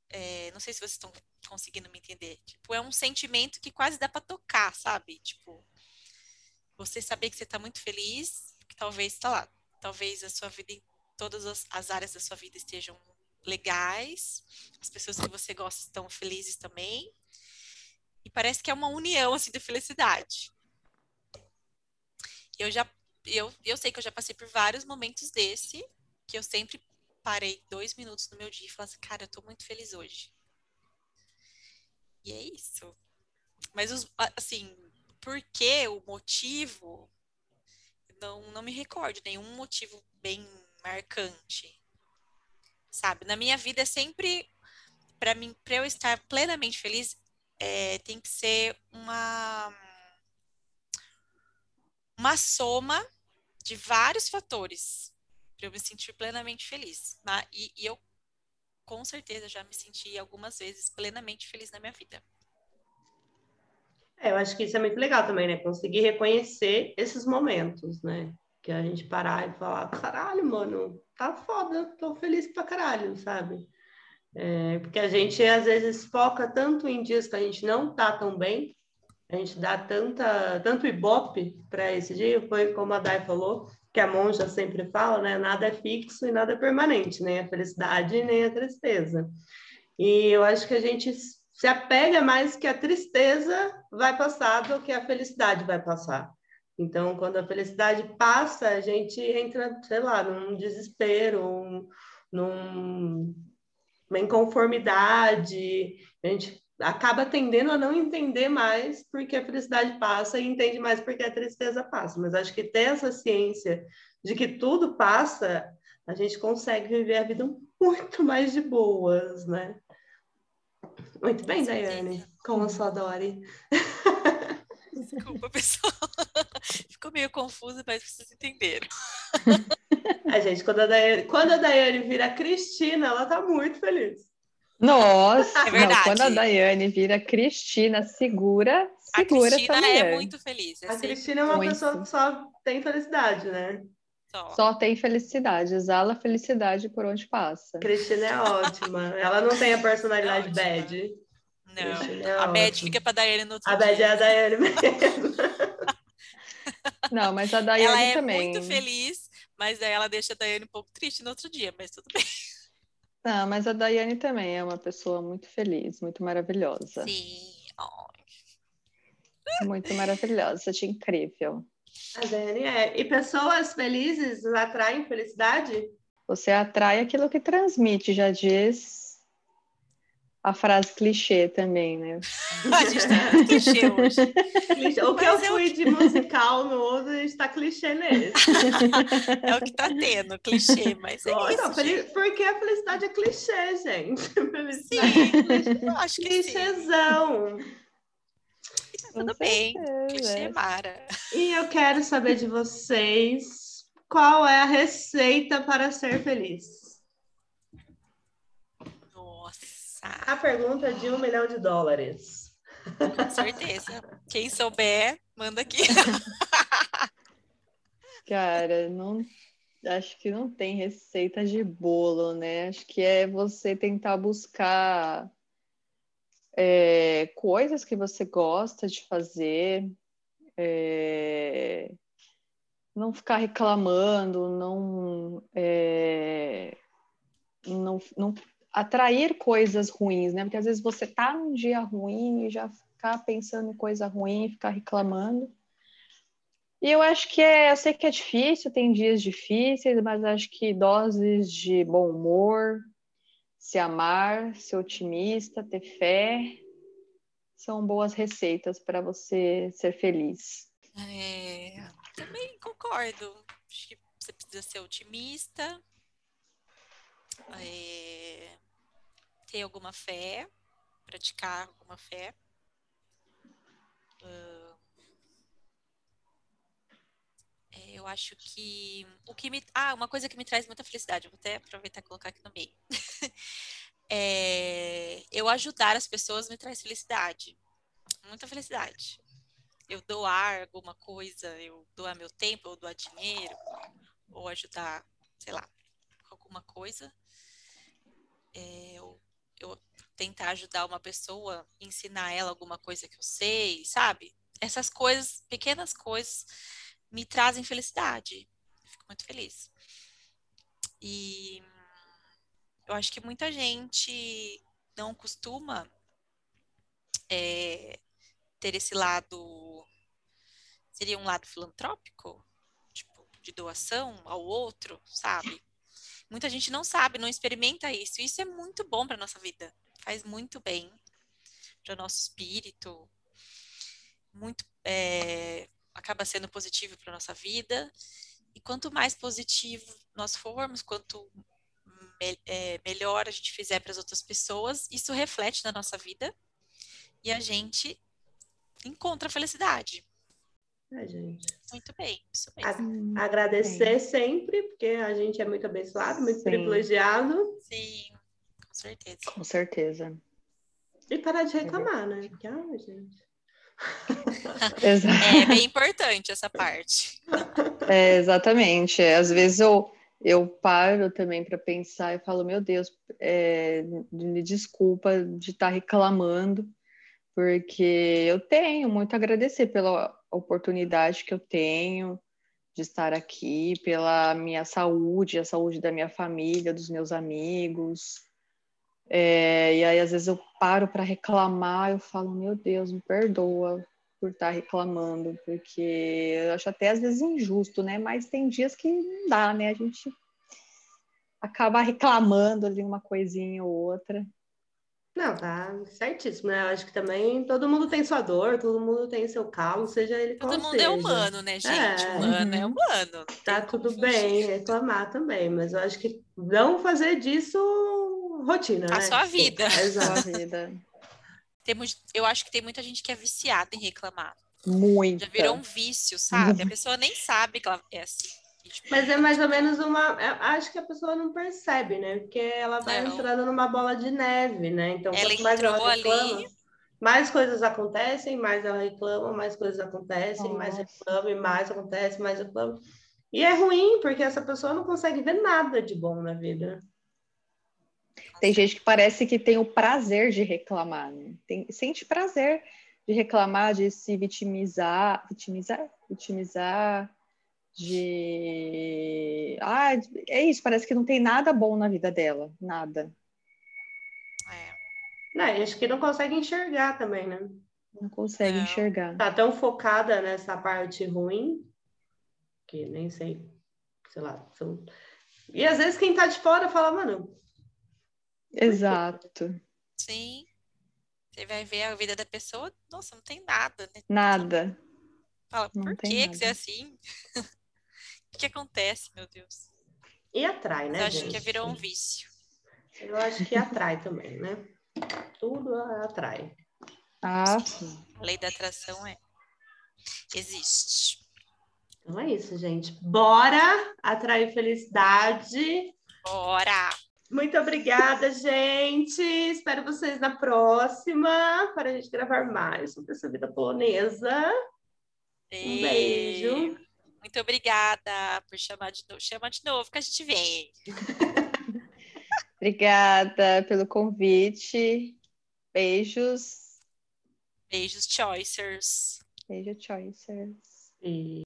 É, não sei se vocês estão conseguindo me entender. Tipo, é um sentimento que quase dá para tocar, sabe? Tipo, você saber que você está muito feliz, que talvez, tá lá, talvez a sua vida, todas as, as áreas da sua vida estejam legais, as pessoas que você gosta estão felizes também, e parece que é uma união, assim, de felicidade. Eu já, eu, eu sei que eu já passei por vários momentos desse, que eu sempre parei dois minutos no meu dia e falei assim, cara, eu tô muito feliz hoje. E é isso. Mas, os, assim, por que o motivo, não, não me recordo nenhum motivo bem marcante. Sabe? Na minha vida é sempre, para mim, para eu estar plenamente feliz, é, tem que ser uma uma soma de vários fatores para eu me sentir plenamente feliz. Né? E, e eu, com certeza, já me senti algumas vezes plenamente feliz na minha vida. É, eu acho que isso é muito legal também, né? Conseguir reconhecer esses momentos, né? Que a gente parar e falar, caralho, mano, tá foda, tô feliz pra caralho, sabe? É, porque a gente às vezes foca tanto em dias que a gente não tá tão bem, a gente dá tanta, tanto ibope para esse dia, foi como a Dai falou, que a monja sempre fala, né? Nada é fixo e nada é permanente, nem a felicidade nem a tristeza. E eu acho que a gente se apega mais que a tristeza vai passar do que a felicidade vai passar. Então, quando a felicidade passa, a gente entra, sei lá, num desespero, um, num, uma inconformidade, a gente acaba tendendo a não entender mais porque a felicidade passa e entende mais porque a tristeza passa. Mas acho que ter essa ciência de que tudo passa, a gente consegue viver a vida muito mais de boas, né? Muito bem, Daiane, como a sua Dori. Desculpa, pessoal. Ficou meio confuso, mas vocês entenderam. A gente, quando a Daiane, quando a Daiane vira Cristina, ela tá muito feliz. Nossa, é. Não, quando a Daiane vira Cristina, segura, segura a Cristina é muito feliz. É a Cristina é uma muito. pessoa que só tem felicidade, né? Só. Só tem felicidade, exala felicidade por onde passa. Cristina é ótima. Ela não tem a personalidade é bad. Não, é a bad fica pra Daiane no outro A bad é a Daiane mesmo. Não, mas a Daiane ela é também. muito feliz, mas ela deixa a Daiane um pouco triste no outro dia, mas tudo bem. Não, mas a Daiane também é uma pessoa muito feliz, muito maravilhosa. Sim. Oh. Muito maravilhosa, de incrível. A Dani é. E pessoas felizes atraem felicidade? Você atrai aquilo que transmite, já diz a frase clichê também, né? a gente tá clichê hoje. Clichê. O que Mas eu fui eu... de musical no outro, a gente tá clichê nesse. é o que tá tendo, clichê, mas é isso, não, Porque a felicidade é clichê, gente. Felicidade sim, é clichê. Eu acho que Clichêzão. Sim. Tudo bem, clichê Mara. E eu quero saber de vocês qual é a receita para ser feliz. Nossa. A pergunta é de um milhão de dólares. Com certeza. Quem souber, manda aqui. Cara, não acho que não tem receita de bolo, né? Acho que é você tentar buscar é, coisas que você gosta de fazer, é, não ficar reclamando, não, é, não, não atrair coisas ruins, né? Porque às vezes você tá num dia ruim e já ficar pensando em coisa ruim, ficar reclamando. E eu acho que é, eu sei que é difícil, tem dias difíceis, mas acho que doses de bom humor, se amar, ser otimista, ter fé, são boas receitas para você ser feliz. É, também concordo. Acho que você precisa ser otimista, é, ter alguma fé, praticar alguma fé. Uh, é, Eu acho que o que me. Ah, uma coisa que me traz muita felicidade, vou até aproveitar e colocar aqui no meio. é, eu ajudar as pessoas me traz felicidade. Muita felicidade. Eu doar alguma coisa, eu doar meu tempo, ou doar dinheiro, ou ajudar, sei lá, alguma coisa. É, eu, eu tentar ajudar uma pessoa, ensinar ela alguma coisa que eu sei, sabe? Essas coisas, pequenas coisas, me trazem felicidade. fico muito feliz. E eu acho que muita gente não costuma é, ter esse lado. Seria um lado filantrópico? Tipo, de doação ao outro, sabe? Muita gente não sabe, não experimenta isso. Isso é muito bom para nossa vida. Faz muito bem para o nosso espírito. Muito é, acaba sendo positivo para nossa vida. E quanto mais positivo nós formos, quanto me, é, melhor a gente fizer para as outras pessoas, isso reflete na nossa vida e a gente encontra felicidade. É, gente. Muito bem, isso mesmo. A agradecer sempre, porque a gente é muito abençoado, muito Sim. privilegiado. Sim, com certeza. Com certeza. E parar de reclamar, né? Porque, ah, gente. é bem importante essa parte. É, exatamente. Às vezes eu, eu paro também para pensar e falo, meu Deus, é, me desculpa de estar tá reclamando, porque eu tenho muito a agradecer pela oportunidade que eu tenho de estar aqui, pela minha saúde, a saúde da minha família, dos meus amigos. É, e aí, às vezes, eu paro para reclamar, eu falo, meu Deus, me perdoa por estar tá reclamando, porque eu acho até às vezes injusto, né? Mas tem dias que não dá, né? A gente acaba reclamando ali uma coisinha ou outra. Não, tá certíssimo, né? Eu acho que também todo mundo tem sua dor, todo mundo tem seu calo, seja ele todo qual mundo é seja. é humano, né, gente? É. Humano é humano. Tá tudo bem reclamar também, mas eu acho que não fazer disso rotina, a né? sua vida. Exato. a vida. Temos, eu acho que tem muita gente que é viciada em reclamar. Muito. Já virou um vício, sabe? A pessoa nem sabe que ela é assim. Tipo, Mas é mais ou menos uma. Acho que a pessoa não percebe, né? Porque ela vai não. entrando numa bola de neve, né? Então, ela quanto mais ela reclama, ali... mais coisas acontecem, mais ela reclama, mais coisas acontecem, Nossa. mais reclama, e mais acontece, mais reclama. E é ruim, porque essa pessoa não consegue ver nada de bom na vida. Tem gente que parece que tem o prazer de reclamar, né? Tem, sente prazer de reclamar, de se vitimizar, vitimizar, vitimizar, de. Ah, é isso, parece que não tem nada bom na vida dela, nada. É. Não, acho que não consegue enxergar também, né? Não consegue é. enxergar. Tá tão focada nessa parte ruim que nem sei, sei lá. São... E às vezes quem tá de fora fala, mano. Exato. Sim. Você vai ver a vida da pessoa, nossa, não tem nada, né? Nada. Fala, não por que, que você é assim? O que acontece, meu Deus? E atrai, né? Eu acho gente? que virou um vício. Eu acho que atrai também, né? Tudo atrai. Ah, sim. A lei da atração é. Existe. Então é isso, gente. Bora atrair felicidade. Bora! Muito obrigada, gente. Espero vocês na próxima para a gente gravar mais sobre essa vida polonesa. Um beijo. Muito obrigada por chamar de novo. Chama de novo que a gente vem. obrigada pelo convite. Beijos. Beijos, Choicers. Beijo, Choicers. E...